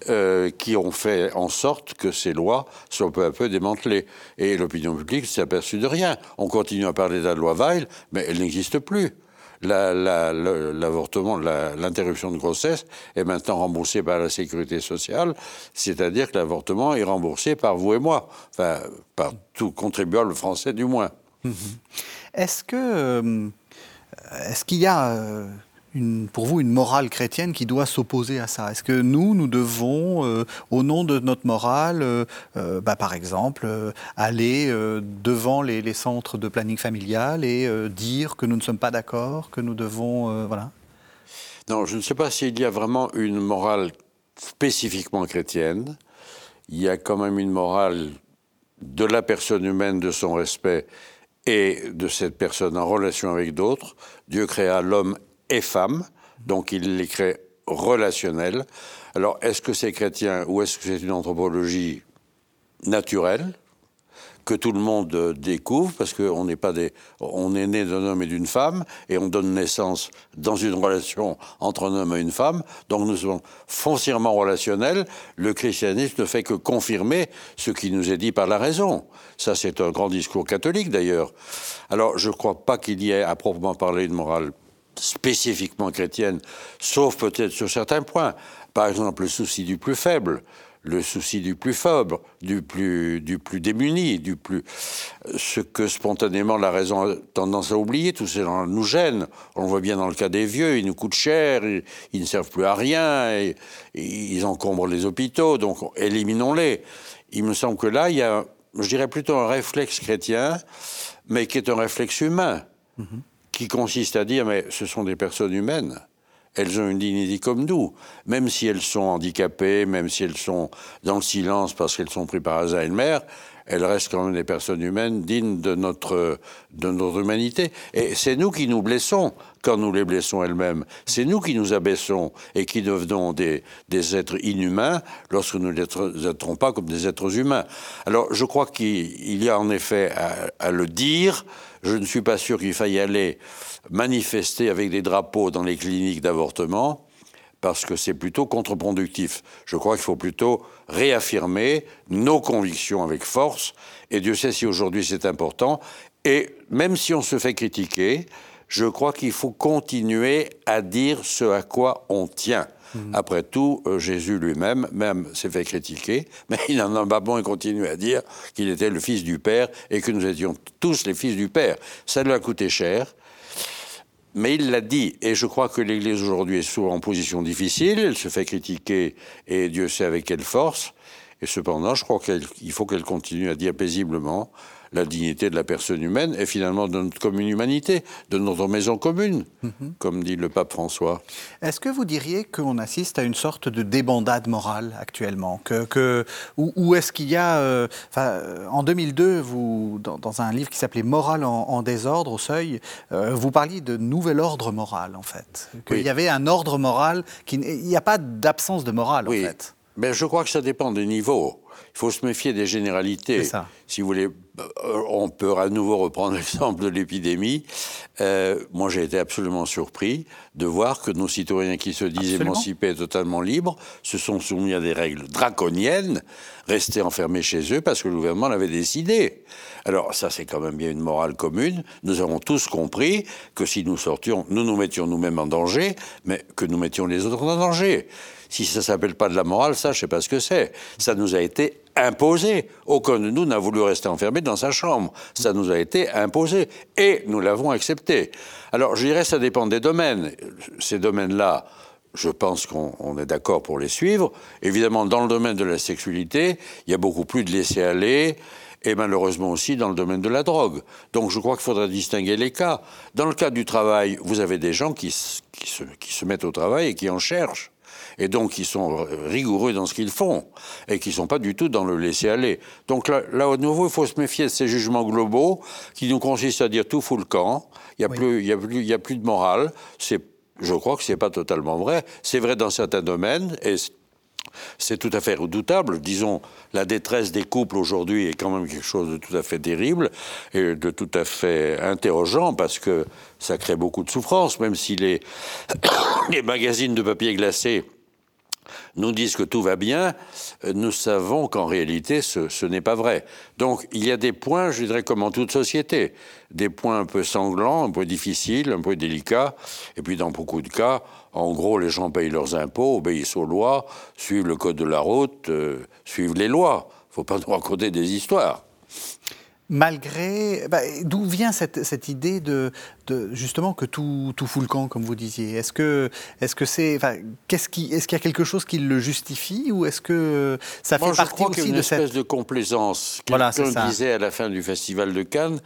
euh, qui ont fait en sorte que ces lois soient peu à peu démantelées. Et l'opinion publique s'est aperçue de rien. On continue à parler de la loi Veil, mais elle n'existe plus. L'avortement, l'interruption de grossesse est maintenant remboursée par la sécurité sociale, c'est-à-dire que l'avortement est remboursé par vous et moi, enfin par tout contribuable français du moins. Mmh est-ce que euh, est-ce qu'il y a euh, pour vous une morale chrétienne qui doit s'opposer à ça Est-ce que nous, nous devons, euh, au nom de notre morale, euh, euh, bah, par exemple, aller devant les, centres de planning familial et dire que nous ne sommes pas d'accord, que nous devons... voilà Non, je ne sais pas s'il y a vraiment une morale spécifiquement chrétienne. Il y a quand même une morale de la personne humaine, de son respect et de cette personne en relation avec d'autres. Dieu créa l'homme et femmes, donc il les crée relationnels. Alors, est-ce que c'est chrétien ou est-ce que c'est une anthropologie naturelle que tout le monde découvre? Parce qu'on n'est pas des, on est né d'un homme et d'une femme et on donne naissance dans une relation entre un homme et une femme. Donc nous sommes foncièrement relationnels. Le christianisme ne fait que confirmer ce qui nous est dit par la raison. Ça, c'est un grand discours catholique d'ailleurs. Alors, je ne crois pas qu'il y ait à proprement parler une morale spécifiquement chrétienne, sauf peut-être sur certains points. Par exemple, le souci du plus faible, le souci du plus faible, du plus, du plus démuni, du plus. Ce que spontanément la raison a tendance à oublier, tout cela nous gêne. On le voit bien dans le cas des vieux, ils nous coûtent cher, ils, ne servent plus à rien, ils encombrent les hôpitaux, donc éliminons-les. Il me semble que là, il y a, je dirais plutôt un réflexe chrétien, mais qui est un réflexe humain. Mm-hmm qui consiste à dire mais ce sont des personnes humaines. Elles ont une dignité comme nous, même si elles sont handicapées, même si elles sont dans le silence parce qu'elles sont prises par Alzheimer, elles restent quand même des personnes humaines dignes de notre, de notre humanité. Et c'est nous qui nous blessons quand nous les blessons elles-mêmes. C'est nous qui nous abaissons et qui devenons des, des êtres inhumains lorsque nous ne les traitons pas comme des êtres humains. Alors je crois qu'il y a en effet à, à le dire, je ne suis pas sûr qu'il faille aller manifester avec des drapeaux dans les cliniques d'avortement, parce que c'est plutôt contre-productif. Je crois qu'il faut plutôt réaffirmer nos convictions avec force, et Dieu sait si aujourd'hui c'est important, et même si on se fait critiquer, je crois qu'il faut continuer à dire ce à quoi on tient. Mhm. Après tout, euh, Jésus lui-même, même, s'est fait critiquer, mais il n'en a pas bon et continue à dire qu'il était le Fils du Père et que nous étions tous les fils du Père. Ça lui a coûté cher. Mais il l'a dit, et je crois que l'Église aujourd'hui est souvent en position difficile, elle se fait critiquer, et Dieu sait avec quelle force, et cependant, je crois qu'il faut qu'elle continue à dire paisiblement la dignité de la personne humaine et finalement de notre commune humanité, de notre maison commune, mhm. comme dit le pape François. Est-ce que vous diriez qu'on assiste à une sorte de débandade morale actuellement? Que, Ou, est-ce qu'il y a... Euh, en 2002, vous, dans, un livre qui s'appelait Morale en, désordre au seuil, euh, vous parliez de nouvel ordre moral, en fait. Qu'il y avait un ordre moral, qui, il n'y a pas d'absence de morale, en fait. Mais je crois que ça dépend des niveaux. Il faut se méfier des généralités. Si vous voulez euh, on peut à nouveau reprendre l'exemple de l'épidémie. Euh, moi, j'ai été absolument surpris de voir que nos citoyens qui se disent émancipés et totalement libres se sont soumis à des règles draconiennes, restés enfermés chez eux parce que le gouvernement l'avait décidé. Alors ça, c'est quand même bien une morale commune. Nous avons tous compris que si nous sortions, nous nous mettions nous-mêmes en danger, mais que nous mettions les autres en danger. Si ça s'appelle pas de la morale, ça, je sais pas ce que c'est. Ça nous a été imposé. Aucun de nous n'a voulu rester enfermé dans sa chambre. Ça nous a été imposé. Et nous l'avons accepté. Alors, je dirais, ça dépend des domaines. Ces domaines-là, je pense qu'on est d'accord pour les suivre. Évidemment, dans le domaine de la sexualité, il y a beaucoup plus de laisser-aller et malheureusement aussi dans le domaine de la drogue. Donc je crois qu'il faudrait distinguer les cas. Dans le cas du travail, vous avez des gens qui se mettent au travail et qui en cherchent et donc qui sont rigoureux dans ce qu'ils font, et qui ne sont pas du tout dans le laisser-aller. Donc là, là, au nouveau, il faut se méfier de ces jugements globaux qui nous consistent à dire tout fout le camp, il n'y a, y a, a plus de morale. Je crois que ce n'est pas totalement vrai. C'est vrai dans certains domaines, et c'est tout à fait redoutable. Disons, la détresse des couples aujourd'hui est quand même quelque chose de tout à fait terrible et de tout à fait interrogeant parce que ça crée beaucoup de souffrance, même si les, les magazines de papier glacé nous disent que tout va bien, nous savons qu'en réalité, ce, n'est pas vrai. Donc, il y a des points, je dirais, comme en toute société, des points un peu sanglants, un peu difficiles, un peu délicats, et puis dans beaucoup de cas, en gros, les gens payent leurs impôts, obéissent aux lois, suivent le code de la route, euh, suivent les lois. Il ne faut pas nous raconter des histoires. Malgré. Bah, D'où vient cette, idée de, justement que tout, tout fout le camp, comme vous disiez? Est-ce que est-ce que c'est. Enfin, qu'est-ce qui, est-ce qu'il y a quelque chose qui le justifie ou est-ce que ça fait Moi, partie aussi qu'il y a une de espèce cette. de complaisance. Quelqu'un disait à la fin du Festival de Cannes,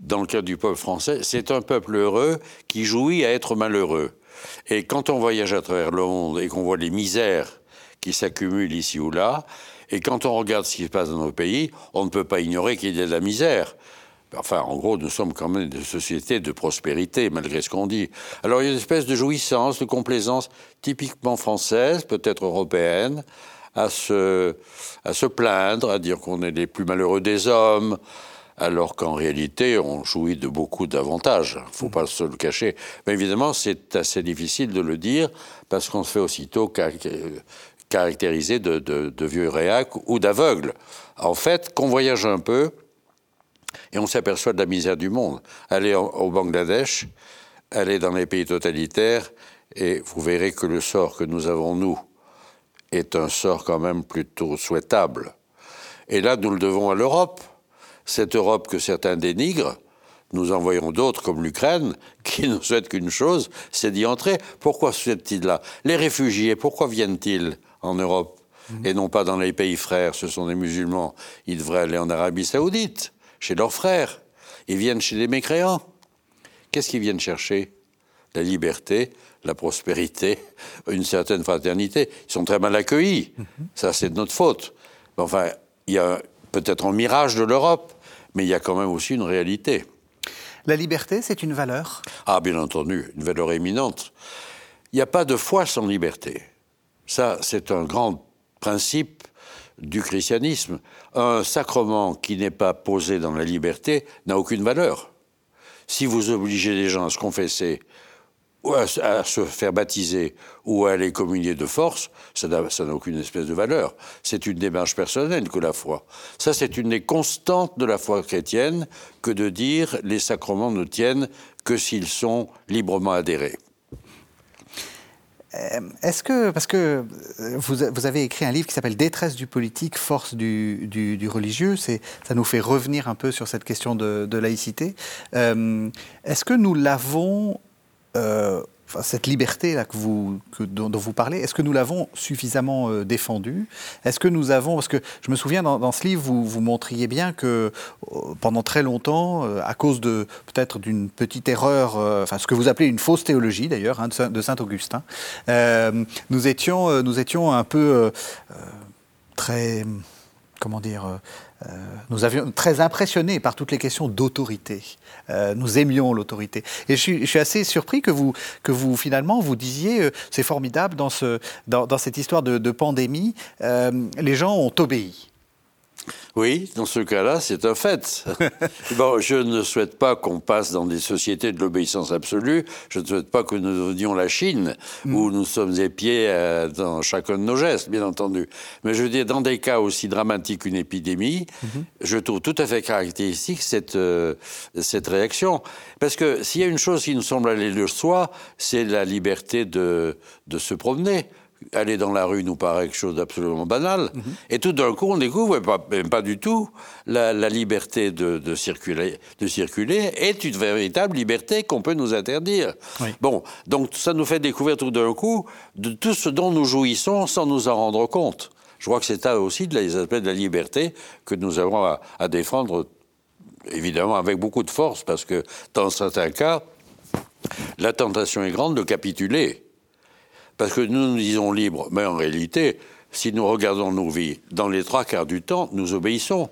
dans le cas du peuple français, c'est un peuple heureux qui jouit à être malheureux. Et quand on voyage à travers le monde et qu'on voit les misères qui s'accumulent ici ou là, et quand on regarde ce qui se passe dans nos pays, on ne peut pas ignorer qu'il y a de la misère. Enfin, en gros, nous sommes quand même des sociétés de prospérité, malgré ce qu'on dit. Alors, il y a une espèce de jouissance, de complaisance typiquement française, peut-être européenne, à se, à se plaindre, à dire qu'on est les plus malheureux des hommes, alors qu'en réalité, on jouit de beaucoup d'avantages. Il ne faut pas se le cacher. Mais évidemment, c'est assez difficile de le dire, parce qu'on se fait aussitôt caractérisé de, vieux réacs ou d'aveugles. En fait, qu'on voyage un peu, et on s'aperçoit de la misère du monde. Allez au Bangladesh, allez dans les pays totalitaires, et vous verrez que le sort que nous avons, nous, est un sort quand même plutôt souhaitable. Et là, nous le devons à l'Europe. Cette Europe que certains dénigrent, nous en voyons d'autres, comme l'Ukraine, qui ne souhaitent qu'une chose, c'est d'y entrer. Pourquoi souhaitent-ils là? Les réfugiés, pourquoi viennent-ils? En Europe et non pas dans les pays frères. Ce sont des musulmans. Ils devraient aller en Arabie Saoudite, chez leurs frères. Ils viennent chez les mécréants. Qu'est-ce qu'ils viennent chercher? La liberté, la prospérité, une certaine fraternité. Ils sont très mal accueillis. Ça, c'est de notre faute. Enfin, il y a peut-être un mirage de l'Europe, mais il y a quand même aussi une réalité. La liberté, c'est une valeur? Ah, bien entendu, une valeur éminente. Il n'y a pas de foi sans liberté. Ça, c'est un grand principe du christianisme. Un sacrement qui n'est pas posé dans la liberté n'a aucune valeur. Si vous obligez les gens à se confesser, ou à, se faire baptiser, ou à aller communier de force, ça n'a aucune espèce de valeur. C'est une démarche personnelle que la foi. Ça, c'est une des constantes de la foi chrétienne que de dire les sacrements ne tiennent que s'ils sont librement adhérés. Euh, est-ce que, parce que euh, vous, avez écrit un livre qui s'appelle Détresse du politique, force du, religieux, ça nous fait revenir un peu sur cette question de, laïcité. Euh, est-ce que nous l'avons cette liberté là que vous, dont, vous parlez, est-ce que nous l'avons suffisamment euh, défendue? Est-ce que nous avons, parce que je me souviens dans, ce livre, vous, montriez bien que euh, pendant très longtemps, euh, à cause de peut-être d'une petite erreur, enfin ce que vous appelez une fausse théologie d'ailleurs hein, de saint Augustin, nous étions, nous étions un peu très, comment dire euh, nous avions très impressionnés par toutes les questions d'autorité. Euh, nous aimions l'autorité. Et je suis, assez surpris que vous, que vous finalement, vous disiez, euh, c'est formidable dans, ce, dans, cette histoire de, pandémie, les gens ont obéi. Oui, dans ce cas-là, c'est un fait. bon, je ne souhaite pas qu'on passe dans des sociétés de l'obéissance absolue. Je ne souhaite pas que nous devenions la Chine, mm. où nous sommes épiés euh, dans chacun de nos gestes, bien entendu. Mais je veux dire, dans des cas aussi dramatiques qu'une épidémie, mm-hmm. je trouve tout à fait caractéristique cette, euh, cette réaction. Parce que s'il y a une chose qui nous semble aller de soi, c'est la liberté de, de se promener aller dans la rue nous paraît quelque chose d'absolument banal. Mhm. Et tout d'un coup, on découvre, pas, pas du tout, la, liberté de, circuler, de circuler est une véritable liberté qu'on peut nous interdire. Bon, donc ça nous fait découvrir tout d'un coup de tout ce dont nous jouissons sans nous en rendre compte. Je crois que c'est là aussi les aspects de la liberté que nous avons à, à défendre, évidemment avec beaucoup de force, parce que dans certains cas, la tentation est grande de capituler. Parce que nous nous disons libres, mais en réalité, si nous regardons nos vies, dans les trois quarts du temps, nous obéissons.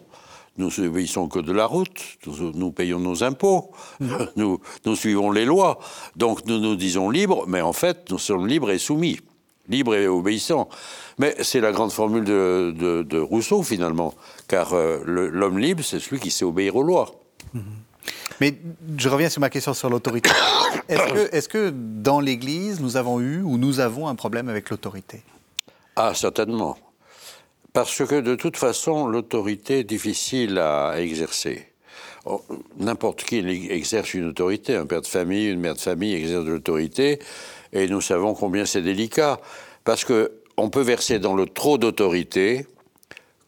Nous obéissons que de la route, nous, payons nos impôts, nous, nous suivons les lois. Donc nous nous disons libres, mais en fait, nous sommes libres et soumis, libres et obéissants. Mais c'est la grande formule de, Rousseau, finalement, car euh, l'homme libre, c'est celui qui sait obéir aux lois. Mm-hmm. Mais je reviens sur ma question sur l'autorité. Est-ce que, dans l'Église, nous avons eu ou nous avons un problème avec l'autorité? Ah, certainement. Parce que de toute façon, l'autorité est difficile à exercer. Oh, n'importe qui exerce une autorité. Un père de famille, une mère de famille exerce de l'autorité. Et nous savons combien c'est délicat. Parce qu'on peut verser dans le trop d'autorité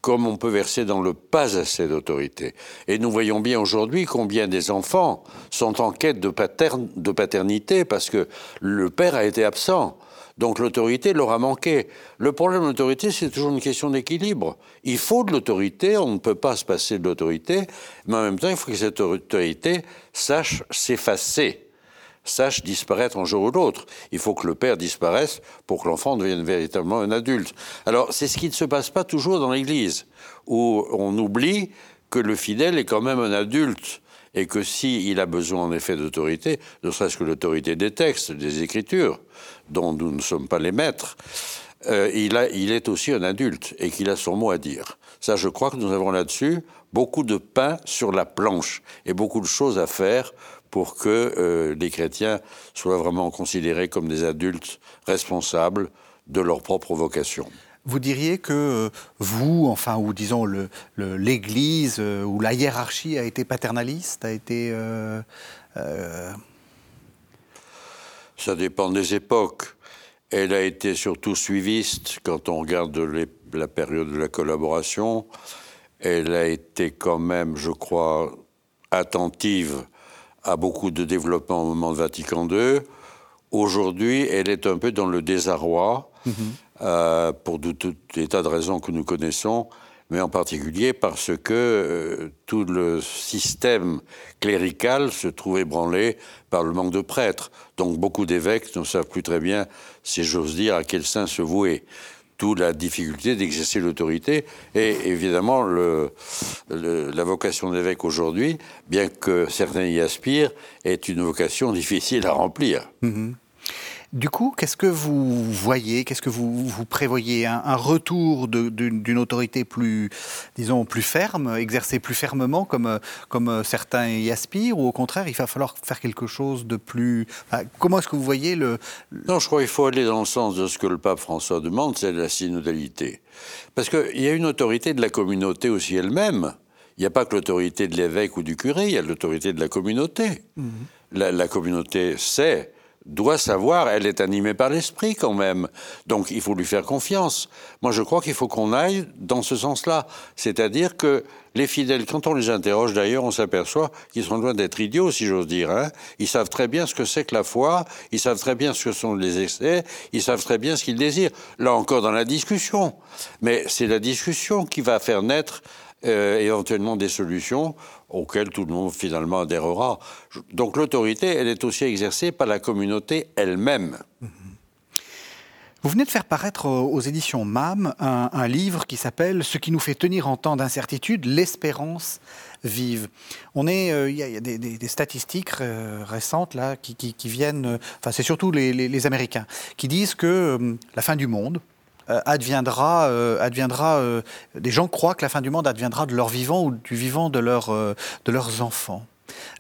comme on peut verser dans le pas assez d'autorité. Et nous voyons bien aujourd'hui combien des enfants sont en quête de, paternité parce que le père a été absent. Donc l'autorité leur a manqué. Le problème de l'autorité, c'est toujours une question d'équilibre. Il faut de l'autorité, on ne peut pas se passer de l'autorité, mais en même temps, il faut que cette autorité sache s'effacer sache disparaître un jour ou l'autre. Il faut que le père disparaisse pour que l'enfant devienne véritablement un adulte. Alors, c'est ce qui ne se passe pas toujours dans l'Église, où on oublie que le fidèle est quand même un adulte et que s'il a besoin en effet d'autorité, ne serait-ce que l'autorité des textes, des Écritures, dont nous ne sommes pas les maîtres, euh, il est aussi un adulte et qu'il a son mot à dire. Ça, je crois que nous avons là-dessus beaucoup de pain sur la planche et beaucoup de choses à faire pour que euh, les chrétiens soient vraiment considérés comme des adultes responsables de leur propre vocation. Vous diriez que euh, vous, enfin, ou disons l'Église euh, ou la hiérarchie a été paternaliste, a été. Ça dépend des époques. Elle a été surtout suiviste quand on regarde la période de la collaboration. Elle a été quand même, je crois, attentive a beaucoup de développement au moment de Vatican II. Aujourd'hui, elle est un peu dans le désarroi, mhm. euh, pour tout, des tas de raisons que nous connaissons, mais en particulier parce que euh, tout le système clérical se trouve ébranlé par le manque de prêtres. Donc beaucoup d'évêques ne savent plus très bien, si j'ose dire, à quel saint se vouer d'où la difficulté d'exercer l'autorité. Et évidemment, le, la vocation d'évêque aujourd'hui, bien que certains y aspirent, est une vocation difficile à remplir. Mm-hmm. Du coup, qu'est-ce que vous voyez, qu'est-ce que vous, vous prévoyez un, retour d'une autorité plus, disons, plus ferme, exercée plus fermement, comme, comme certains y aspirent, ou au contraire, il va falloir faire quelque chose de plus... comment est-ce que vous voyez le... Non, je crois qu'il faut aller dans le sens de ce que le pape François demande, c'est la synodalité. Parce qu'il y a une autorité de la communauté aussi elle-même. Il n'y a pas que l'autorité de l'évêque ou du curé, il y a l'autorité de la communauté. Mmh. La, la communauté sait doit savoir, elle est animée par l'esprit quand même. Donc il faut lui faire confiance. Moi je crois qu'il faut qu'on aille dans ce sens-là. C'est-à-dire que les fidèles, quand on les interroge d'ailleurs, on s'aperçoit qu'ils sont loin d'être idiots, si j'ose dire. Hein. Ils savent très bien ce que c'est que la foi, ils savent très bien ce que sont les excès, ils savent très bien ce qu'ils désirent. Là encore dans la discussion. Mais c'est la discussion qui va faire naître euh, éventuellement des solutions auxquelles tout le monde finalement adhérera. Donc l'autorité, elle est aussi exercée par la communauté elle-même. Vous venez de faire paraître aux éditions MAM un, livre qui s'appelle Ce qui nous fait tenir en temps d'incertitude, l'espérance vive. On est, euh, il y a, des, statistiques euh, récentes là qui, viennent, enfin c'est surtout les, Américains qui disent que la fin du monde, adviendra, adviendra des gens croient que la fin du monde adviendra de leur vivant ou du vivant de, leur, de leurs enfants.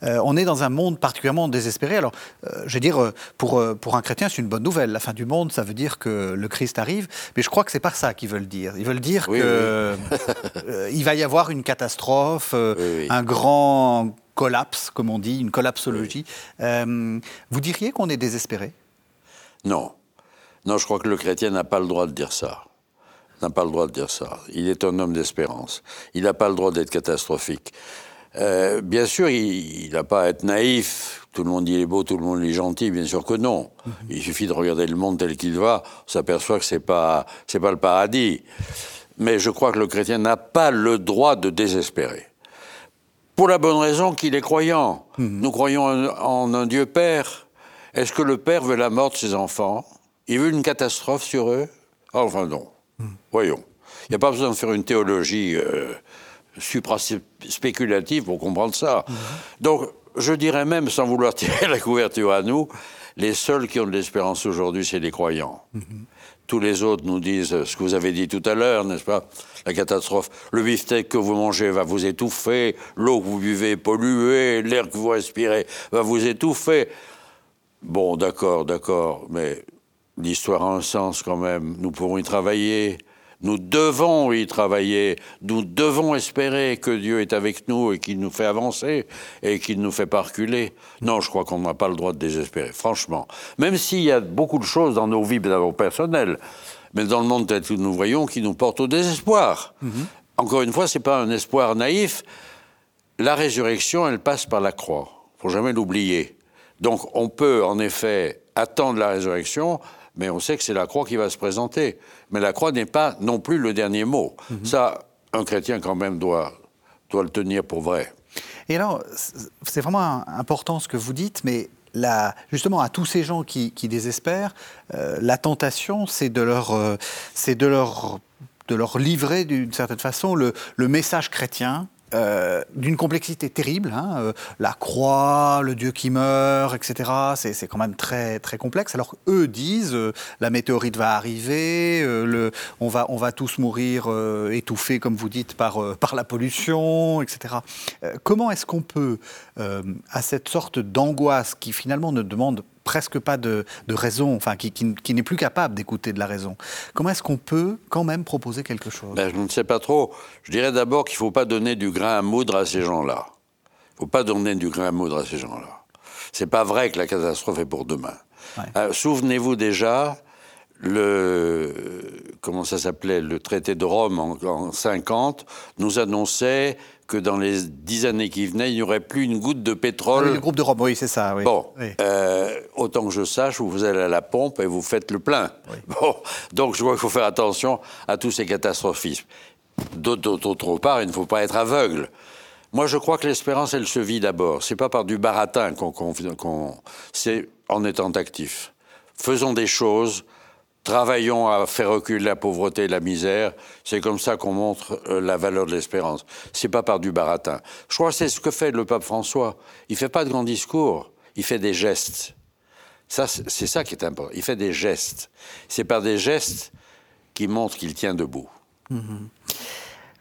Euh, on est dans un monde particulièrement désespéré. Alors, euh, je veux dire, euh, pour, pour un chrétien, c'est une bonne nouvelle. La fin du monde, ça veut dire que le Christ arrive. Mais je crois que c'est pas ça qu'ils veulent dire. Ils veulent dire qu'il va y avoir une catastrophe, un grand collapse, comme on dit, une collapsologie. vous diriez qu'on est désespéré? Non. Non, je crois que le chrétien n'a pas le droit de dire ça n'a pas le droit de dire ça. Il est un homme d'espérance. Il n'a pas le droit d'être catastrophique. Euh, bien sûr, il n'a pas à être naïf. Tout le monde dit il est beau, tout le monde est gentil. Bien sûr que non. Mhm. Il suffit de regarder le monde tel qu'il va. On s'aperçoit que c'est pas c'est pas le paradis. Mais je crois que le chrétien n'a pas le droit de désespérer. Pour la bonne raison qu'il est croyant. Mhm. Nous croyons en, un Dieu Père. Est-ce que le Père veut la mort de ses enfants? Il veut une catastrophe sur eux Enfin non. Voyons. Il n'y a pas besoin de faire une théologie euh, supra-spéculative pour comprendre ça. Donc, je dirais même, sans vouloir tirer la couverture à nous, les seuls qui ont de l'espérance aujourd'hui, c'est les croyants. Tous les autres nous disent ce que vous avez dit tout à l'heure, n'est-ce pas? La catastrophe. Le beefsteak que vous mangez va vous étouffer, l'eau que vous buvez est polluée, l'air que vous respirez va vous étouffer. Bon, d'accord, d'accord, mais l'histoire a un sens quand même. Nous pourrons y travailler. Nous devons y travailler, nous devons espérer que Dieu est avec nous et qu'il nous fait avancer et qu'il nous fait pas reculer. Non, je crois qu'on n'a pas le droit de désespérer, franchement. Même s'il y a beaucoup de choses dans nos vies personnelles, mais dans le monde tel que nous voyons, qui nous portent au désespoir. Mhm. Encore une fois, ce n'est pas un espoir naïf. La résurrection, elle passe par la croix. faut jamais l'oublier. Donc on peut en effet attendre la résurrection, mais on sait que c'est la croix qui va se présenter. Mais la croix n'est pas non plus le dernier mot. Mhm. Ça, un chrétien quand même doit, doit le tenir pour vrai. Et alors, c'est vraiment important ce que vous dites, mais justement, à tous ces gens qui, désespèrent, euh, la tentation, c'est de leur, euh, c'est de leur, de leur livrer d'une certaine façon le, le message chrétien euh, d'une complexité terrible. Hein, euh, la croix, le Dieu qui meurt, etc. C'est quand même très, très complexe. Alors eux disent euh, la météorite va arriver, on, va, on va tous mourir étouffés, comme vous dites, par, par la pollution, etc. comment est-ce qu'on peut, à cette sorte d'angoisse qui finalement ne demande presque pas de, raison, enfin qui, n'est plus capable d'écouter de la raison. Comment est-ce qu'on peut quand même proposer quelque chose? Ben, Je ne sais pas trop. Je dirais d'abord qu'il ne faut pas donner du grain à moudre à ces gens-là. Il ne faut pas donner du grain à moudre à ces gens-là. C'est pas vrai que la catastrophe est pour demain. Euh, souvenez-vous déjà, le comment ça s'appelait le traité de Rome en, en 50 nous annonçait que dans les dix années qui venaient, il n'y aurait plus une goutte de pétrole. le groupe de Rome, oui, c'est ça. Bon, euh, autant que je sache, vous allez à la pompe et vous faites le plein. Bon, donc je vois qu'il faut faire attention à tous ces catastrophismes. D'autre part, il ne faut pas être aveugle. Moi, je crois que l'espérance, elle se vit d'abord. C'est pas par du baratin qu'on, c'est en étant actif. Faisons des choses Travaillons à faire reculer la pauvreté et la misère. C'est comme ça qu'on montre euh, la valeur de l'espérance. C'est pas par du baratin. Je crois que c'est ce que fait le pape François. Il fait pas de grands discours, il fait des gestes. Ça, c'est ça qui est important. Il fait des gestes. C'est par des gestes qu'il montre qu'il tient debout. Mm-hmm.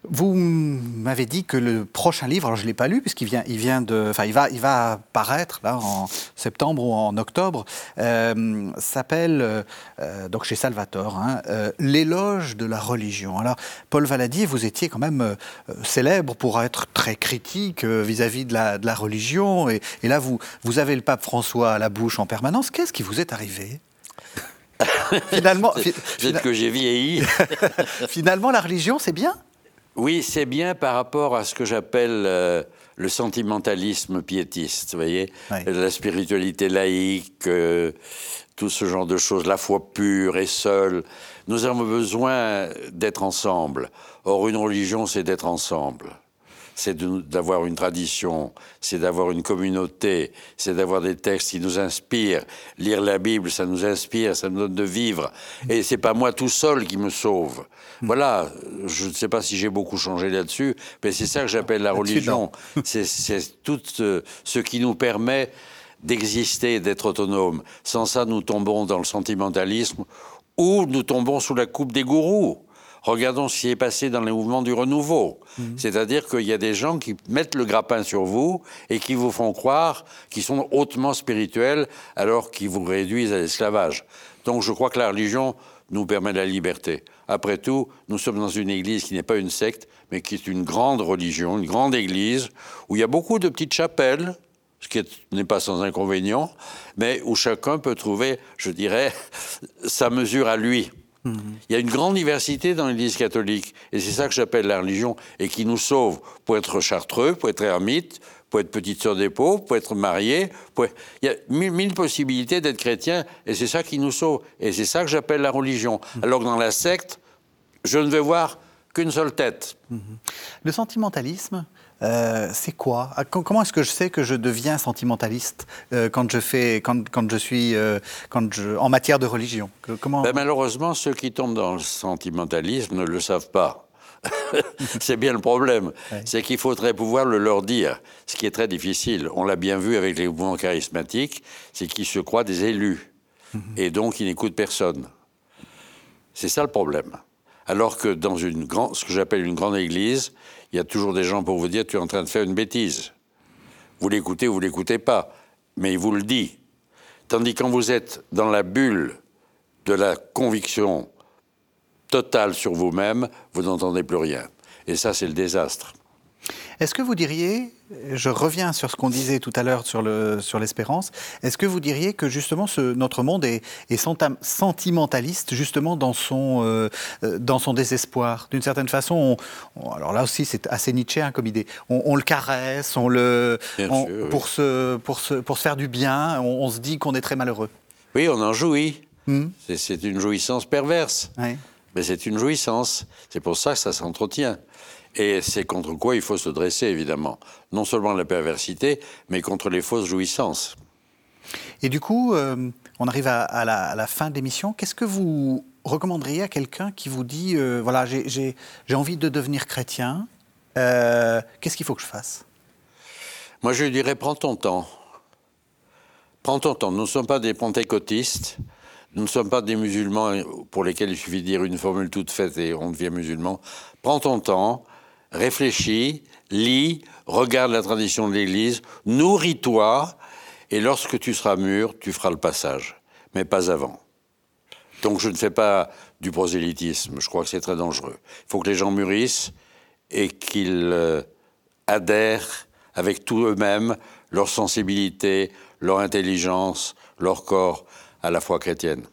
Vous m'avez dit que le prochain livre, alors je ne l'ai pas lu puisqu'il vient, il vient de, enfin il va, il va paraître là en septembre ou en octobre, euh, s'appelle euh, donc chez Salvatore, hein, euh, l'éloge de la religion. Alors Paul Valadier, vous étiez quand même célèbre pour être très critique vis-à-vis de, la, de la, religion, et, et, là vous, vous avez le pape François à la bouche en permanence. Qu'est-ce qui vous est arrivé? Finalement, peut-être que j'ai vieilli. Finalement, la religion, c'est bien? Oui, c'est bien par rapport à ce que j'appelle euh, le sentimentalisme piétiste, vous voyez, la spiritualité laïque, euh, tout ce genre de choses, la foi pure et seule. Nous avons besoin d'être ensemble. Or, une religion, c'est d'être ensemble c'est d'avoir une tradition, c'est d'avoir une communauté, c'est d'avoir des textes qui nous inspirent. Lire la Bible, ça nous inspire, ça nous donne de vivre. Et c'est pas moi tout seul qui me sauve. Voilà, je ne sais pas si j'ai beaucoup changé là-dessus, mais c'est ça que j'appelle la religion. C'est tout ce qui nous permet d'exister, d'être autonome. Sans ça, nous tombons dans le sentimentalisme ou nous tombons sous la coupe des gourous. Regardons ce qui est passé dans les mouvements du renouveau. Mhm. C'est-à-dire qu'il y a des gens qui mettent le grappin sur vous et qui vous font croire qu'ils sont hautement spirituels alors qu'ils vous réduisent à l'esclavage. Donc je crois que la religion nous permet la liberté. Après tout, nous sommes dans une église qui n'est pas une secte, mais qui est une grande religion, une grande église, où il y a beaucoup de petites chapelles, ce qui n'est pas sans inconvénient, mais où chacun peut trouver, je dirais, sa mesure à lui. Il y a une grande diversité dans l'Église catholique, et c'est ça que j'appelle la religion, et qui nous sauve pour être chartreux, pour être ermite, pour être petite sœur des pauvres, pour être marié. Il y a mille, possibilités d'être chrétien, et c'est ça qui nous sauve. Et c'est ça que j'appelle la religion. Mhm. Alors que dans la secte, je ne vais voir qu'une seule tête. Mhm. Le sentimentalisme, euh, c'est quoi? Ah, Comment est-ce que je sais que je deviens sentimentaliste euh, quand je fais, quand, quand je suis, euh, quand je, en matière de religion? Comment ben, Malheureusement, ceux qui tombent dans le sentimentalisme ne le savent pas. c'est bien le problème. C'est qu'il faudrait pouvoir le leur dire, ce qui est très difficile. On l'a bien vu avec les mouvements charismatiques, c'est qu'ils se croient des élus. Mhm. Et donc, ils n'écoutent personne. C'est ça le problème. Alors que dans une grande, ce que j'appelle une grande église, il y a toujours des gens pour vous dire tu es en train de faire une bêtise. Vous l'écoutez ou vous l'écoutez pas, mais il vous le dit. Tandis quand vous êtes dans la bulle de la conviction totale sur vous-même, vous n'entendez plus rien. Et ça, c'est le désastre. Est-ce que vous diriez, je reviens sur ce qu'on disait tout à l'heure sur, le, sur l'espérance, est-ce que vous diriez que justement ce, notre monde est, est sentimentaliste justement dans son, euh, euh, dans son désespoir? D'une certaine façon, alors là aussi c'est assez Nietzschéen comme idée, on, le caresse, on le, pour, se, pour, se, pour se faire du bien, on, se dit qu'on est très malheureux. Oui, on en jouit. Hmm. C'est, une jouissance perverse. Mais c'est une jouissance. C'est pour ça que ça s'entretient. Et c'est contre quoi il faut se dresser, évidemment. Non seulement la perversité, mais contre les fausses jouissances. Et du coup, euh, on arrive à, la, fin de l'émission. Qu'est-ce que vous recommanderiez à quelqu'un qui vous dit, euh, voilà, j'ai envie de devenir chrétien, euh, qu'est-ce qu'il faut que je fasse? Moi, je lui dirais, prends ton temps. Prends ton temps. Nous ne sommes pas des pentecôtistes. Nous ne sommes pas des musulmans pour lesquels il suffit de dire une formule toute faite et on devient musulman. Prends ton temps, réfléchis, lis, regarde la tradition de l'Église, nourris-toi, et lorsque tu seras mûr, tu feras le passage, mais pas avant. Donc je ne fais pas du prosélytisme, je crois que c'est très dangereux. Il faut que les gens mûrissent et qu'ils euh, adhèrent avec tout eux-mêmes, leur sensibilité, leur intelligence, leur corps à la foi chrétienne.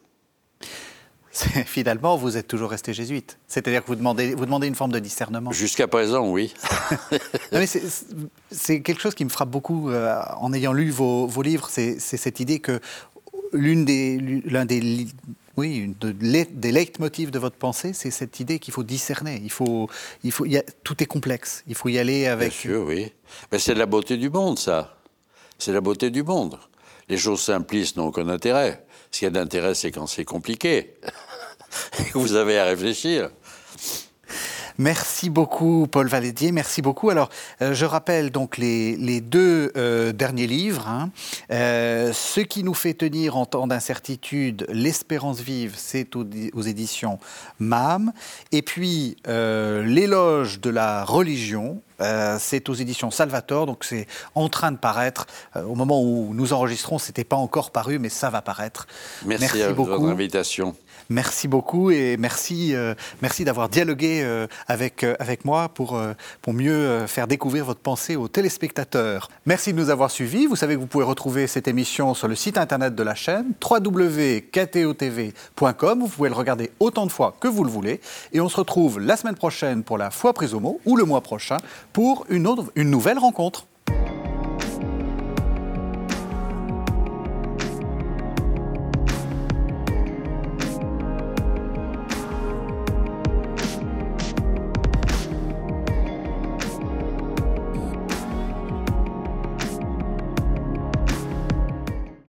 Finalement, vous êtes toujours resté jésuite. C'est-à-dire que vous demandez, vous demandez une forme de discernement. Jusqu'à présent, oui. c'est quelque chose qui me frappe beaucoup euh, en ayant lu vos, vos livres. C'est cette idée que l'une des, l'un des, oui, des leitmotifs de votre pensée, c'est cette idée qu'il faut discerner. Il faut, il faut, y a, tout est complexe. Il faut y aller avec. Bien sûr, oui. Mais c'est la beauté du monde, ça. C'est la beauté du monde. Les choses simplistes n'ont aucun intérêt. Ce qui a d'intérêt, c'est quand c'est compliqué. vous avez à réfléchir. Merci beaucoup, Paul Valédier. Merci beaucoup. Alors, euh, je rappelle donc les, deux euh, derniers livres. Hein. Euh, ce qui nous fait tenir en temps d'incertitude, l'espérance vive, c'est aux, aux, éditions MAM. Et puis, l'éloge de la religion, c'est aux éditions Salvator, donc c'est en train de paraître. au moment où nous enregistrons, c'était pas encore paru, mais ça va paraître. Merci, merci beaucoup. votre invitation. Merci beaucoup et merci, euh, merci d'avoir dialogué euh, avec, euh, avec moi pour, pour mieux faire découvrir votre pensée aux téléspectateurs. Merci de nous avoir suivis. Vous savez que vous pouvez retrouver cette émission sur le site internet de la chaîne www.ktotv.com. Vous pouvez le regarder autant de fois que vous le voulez. Et on se retrouve la semaine prochaine pour la foi prise au mot ou le mois prochain pour une, autre, une nouvelle rencontre.